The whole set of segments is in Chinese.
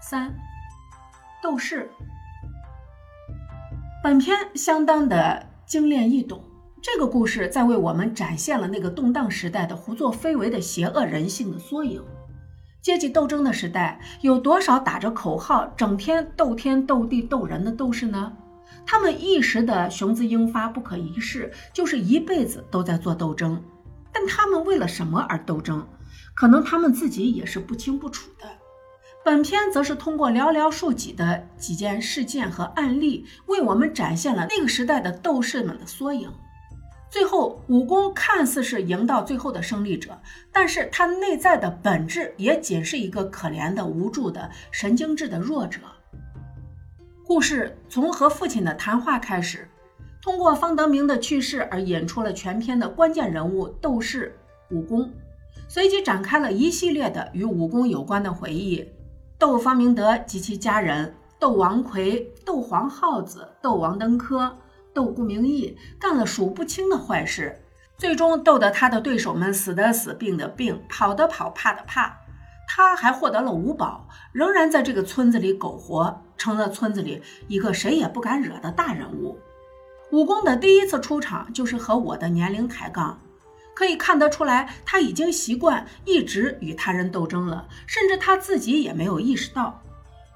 三、斗士。本片相当的精炼易懂，这个故事在为我们展现了那个动荡时代的胡作非为的邪恶人性的缩影。阶级斗争的时代，有多少打着口号、整天斗天斗地斗人的斗士呢？他们一时的雄姿英发不可一世，就是一辈子都在做斗争。但他们为了什么而斗争？可能他们自己也是不清不楚的。本片则是通过寥寥数几的几件事件和案例，为我们展现了那个时代的斗士们的缩影。最后，武功看似是赢到最后的胜利者，但是他内在的本质也仅是一个可怜的、无助的、神经质的弱者。故事从和父亲的谈话开始，通过方德明的去世而引出了全片的关键人物斗士武功，随即展开了一系列的与武功有关的回忆：斗方明德及其家人，斗王奎，斗黄耗子，斗王登科，斗顾明义，干了数不清的坏事，最终斗得他的对手们死的死，病的病，跑的跑，怕的怕。他还获得了五宝，仍然在这个村子里苟活，成了村子里一个谁也不敢惹的大人物。武功的第一次出场就是和我的年龄抬杠，可以看得出来，他已经习惯一直与他人斗争了，甚至他自己也没有意识到，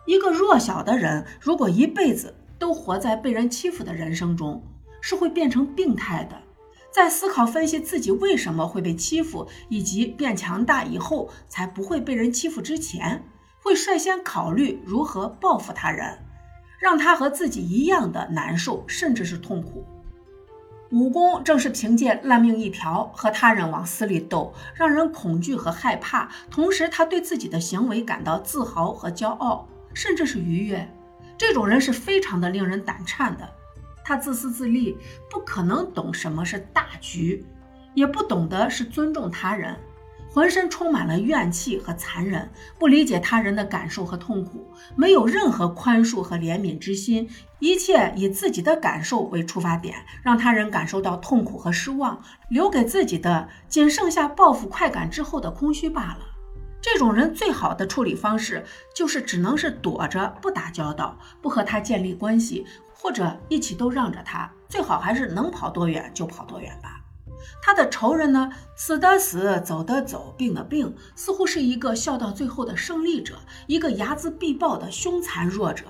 一个弱小的人如果一辈子都活在被人欺负的人生中，是会变成病态的。在思考分析自己为什么会被欺负，以及变强大以后才不会被人欺负之前，会率先考虑如何报复他人，让他和自己一样的难受，甚至是痛苦。武功正是凭借烂命一条和他人往死里斗，让人恐惧和害怕，同时他对自己的行为感到自豪和骄傲，甚至是愉悦。这种人是非常的令人胆颤的。他自私自利，不可能懂什么是大局，也不懂得是尊重他人，浑身充满了怨气和残忍，不理解他人的感受和痛苦，没有任何宽恕和怜悯之心，一切以自己的感受为出发点，让他人感受到痛苦和失望，留给自己的仅剩下报复快感之后的空虚罢了。这种人最好的处理方式就是只能是躲着，不打交道，不和他建立关系。或者一起都让着他，最好还是能跑多远就跑多远吧。他的仇人呢，死的死，走的走，病的病，似乎是一个笑到最后的胜利者，一个睚眦必报的凶残弱者。